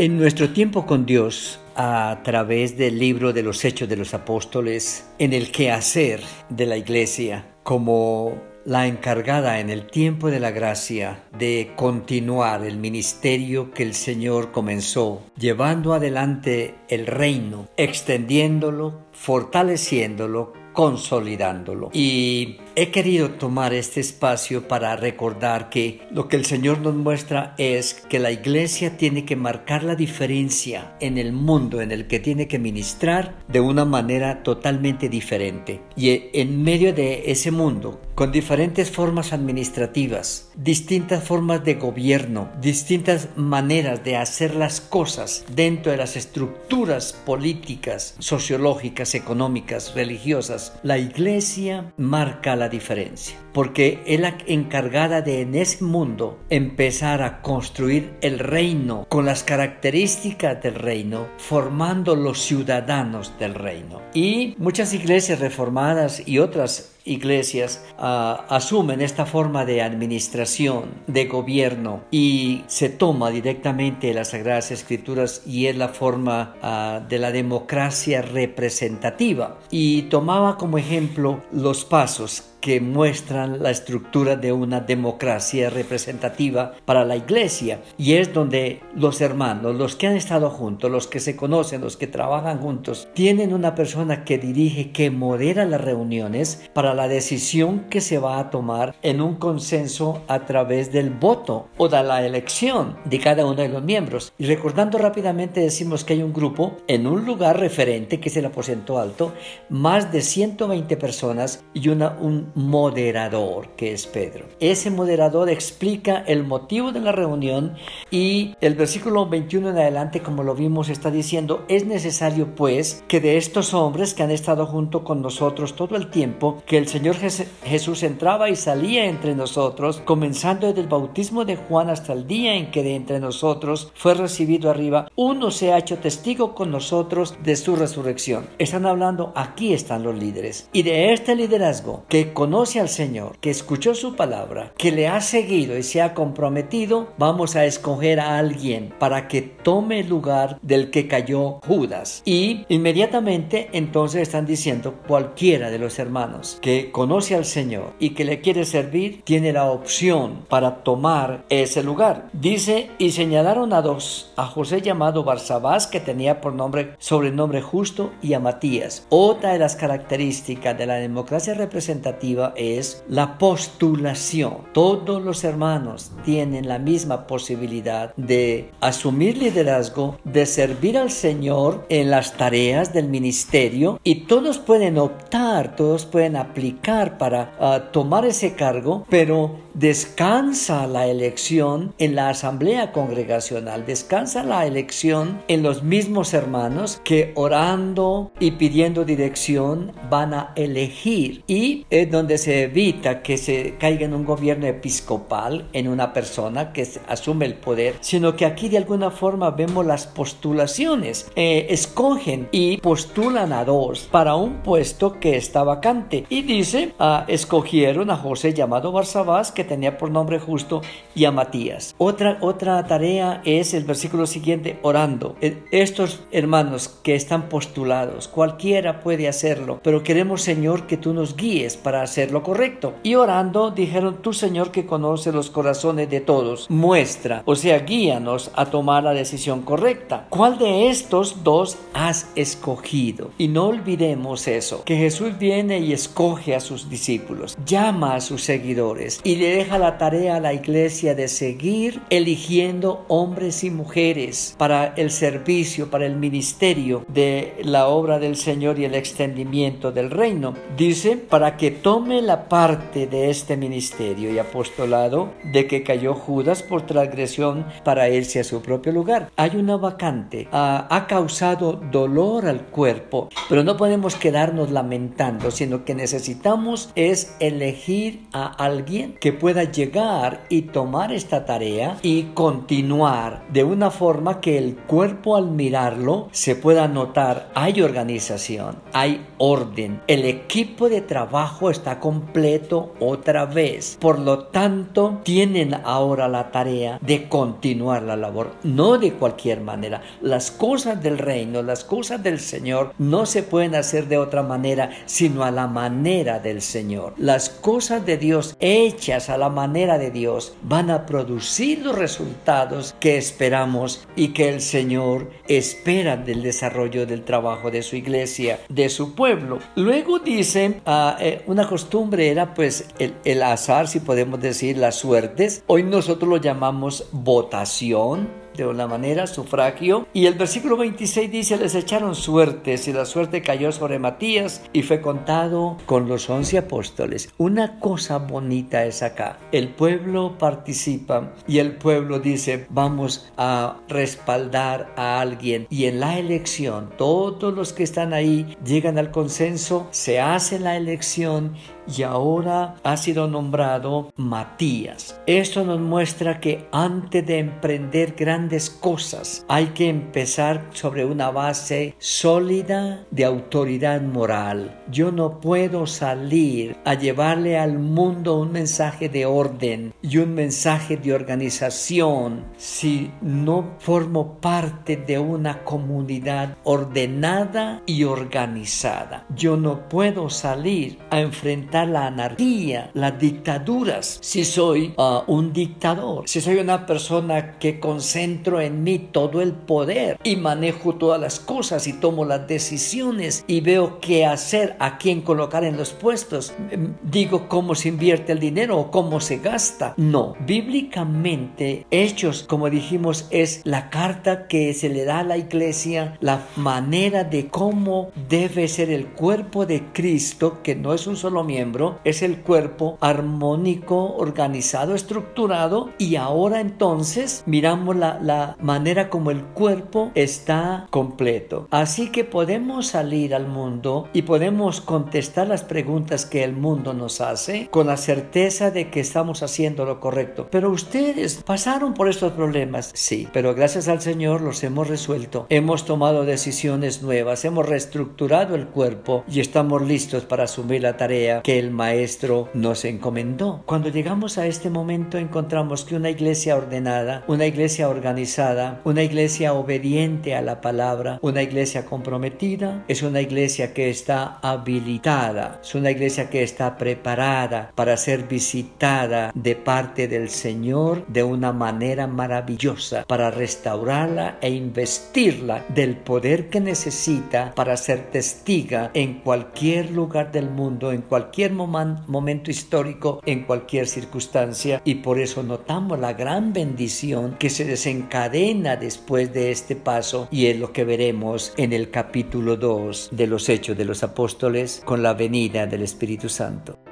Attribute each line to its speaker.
Speaker 1: En nuestro tiempo con Dios, a través del libro de los Hechos de los Apóstoles, en el quehacer de la iglesia, como la encargada en el tiempo de la gracia de continuar el ministerio que el Señor comenzó, llevando adelante el reino, extendiéndolo, fortaleciéndolo, consolidándolo. Y he querido tomar este espacio para recordar que lo que el Señor nos muestra es que la iglesia tiene que marcar la diferencia en el mundo en el que tiene que ministrar de una manera totalmente diferente. Y en medio de ese mundo, con diferentes formas administrativas, distintas formas de gobierno, distintas maneras de hacer las cosas dentro de las estructuras políticas, sociológicas, económicas, religiosas, la iglesia marca la diferencia, porque es la encargada de en ese mundo empezar a construir el reino con las características del reino, formando los ciudadanos del reino. Y muchas iglesias reformadas y otras iglesias ah, asumen esta forma de administración, de gobierno y se toma directamente las Sagradas Escrituras y es la forma ah, de la democracia representativa. Y tomaba como ejemplo los pasos que muestran la estructura de una democracia representativa para la iglesia y es donde los hermanos, los que han estado juntos, los que se conocen, los que trabajan juntos, tienen una persona que dirige, que modera las reuniones para la decisión que se va a tomar en un consenso a través del voto o de la elección de cada uno de los miembros. Y recordando rápidamente decimos que hay un grupo en un lugar referente que es el aposento alto, más de 120 personas y una, un moderador que es Pedro. Ese moderador explica el motivo de la reunión y el versículo 21 en adelante, como lo vimos, está diciendo, es necesario pues que de estos hombres que han estado junto con nosotros todo el tiempo, que el Señor Jesús entraba y salía entre nosotros, comenzando desde el bautismo de Juan hasta el día en que de entre nosotros fue recibido arriba, uno se ha hecho testigo con nosotros de su resurrección. Están hablando, aquí están los líderes. Y de este liderazgo que conoce al Señor, que escuchó su palabra, que le ha seguido y se ha comprometido, vamos a escoger a alguien para que tome el lugar del que cayó Judas. Y inmediatamente entonces están diciendo cualquiera de los hermanos que conoce al Señor y que le quiere servir, tiene la opción para tomar ese lugar. Dice, y señalaron a dos, a José llamado Barsabás, que tenía por nombre, sobrenombre justo, y a Matías. Otra de las características de la democracia representativa es la postulación. Todos los hermanos tienen la misma posibilidad de asumir liderazgo, de servir al Señor en las tareas del ministerio y todos pueden optar, todos pueden aplicar para ah, tomar ese cargo, pero descansa la elección en la asamblea congregacional, descansa la elección en los mismos hermanos que orando y pidiendo dirección van a elegir y es donde se evita que se caiga en un gobierno episcopal en una persona que asume el poder, sino que aquí de alguna forma vemos las postulaciones, eh, escogen y postulan a dos para un puesto que está vacante y dice, ah, escogieron a José llamado Barsabás que tenía por nombre justo y a Matías. Otra, otra tarea es el versículo siguiente, orando. E, estos hermanos que están postulados, cualquiera puede hacerlo, pero queremos Señor que tú nos guíes para hacer lo correcto. Y orando dijeron, tú Señor que conoce los corazones de todos, muestra, o sea, guíanos a tomar la decisión correcta. ¿Cuál de estos dos has escogido? Y no olvidemos eso, que Jesús viene y escoge a sus discípulos, llama a sus seguidores y le deja la tarea a la iglesia de seguir eligiendo hombres y mujeres para el servicio, para el ministerio de la obra del Señor y el extendimiento del reino. Dice, para que tome la parte de este ministerio y apostolado de que cayó Judas por transgresión para irse a su propio lugar. Hay una vacante, ha, ha causado dolor al cuerpo, pero no podemos quedarnos lamentando, sino que necesitamos es elegir a alguien que pueda llegar y tomar esta tarea y continuar de una forma que el cuerpo al mirarlo se pueda notar. Hay organización, hay orden, el equipo de trabajo está completo otra vez. Por lo tanto, tienen ahora la tarea de continuar la labor, no de cualquier manera. Las cosas del reino, las cosas del Señor no se pueden hacer de otra manera, sino a la manera del Señor. Las cosas de Dios hechas a la manera de Dios van a producir los resultados que esperamos y que el Señor espera del desarrollo del trabajo de su iglesia, de su pueblo. Luego dice, ah, eh, una costumbre era pues el, el azar, si podemos decir, las suertes. Hoy nosotros lo llamamos votación de una manera, sufragio. Y el versículo 26 dice, les echaron suertes y la suerte cayó sobre Matías y fue contado con los once apóstoles. Una cosa bonita es acá. El pueblo participa y el pueblo dice, vamos a respaldar a alguien. Y en la elección, todos los que están ahí llegan al consenso, se hace la elección y ahora ha sido nombrado Matías. Esto nos muestra que antes de emprender grandes cosas hay que empezar sobre una base sólida de autoridad moral. Yo no puedo salir a llevarle al mundo un mensaje de orden y un mensaje de organización si no formo parte de una comunidad ordenada y organizada. Yo no puedo salir a enfrentar la anarquía, las dictaduras, si soy uh, un dictador, si soy una persona que concentro en mí todo el poder y manejo todas las cosas y tomo las decisiones y veo qué hacer, a quién colocar en los puestos, em, digo cómo se invierte el dinero o cómo se gasta. No, bíblicamente Hechos, como dijimos, es la carta que se le da a la iglesia, la manera de cómo debe ser el cuerpo de Cristo, que no es un solo miembro, es el cuerpo armónico, organizado, estructurado y ahora entonces miramos la, manera como el cuerpo está completo. Así que podemos salir al mundo y podemos contestar las preguntas que el mundo nos hace con la certeza de que estamos haciendo lo correcto. Pero ustedes pasaron por estos problemas, sí, pero gracias al Señor los hemos resuelto. Hemos tomado decisiones nuevas, hemos reestructurado el cuerpo y estamos listos para asumir la tarea el Maestro nos encomendó. Cuando llegamos a este momento encontramos que una iglesia ordenada, una iglesia organizada, una iglesia obediente a la palabra, una iglesia comprometida, es una iglesia que está habilitada, es una iglesia que está preparada para ser visitada de parte del Señor de una manera maravillosa, para restaurarla e investirla del poder que necesita para ser testiga en cualquier lugar del mundo, en cualquier momento histórico, en cualquier circunstancia, y por eso notamos la gran bendición que se desencadena después de este paso, y es lo que veremos en el capítulo 2 de los Hechos de los Apóstoles con la venida del Espíritu Santo.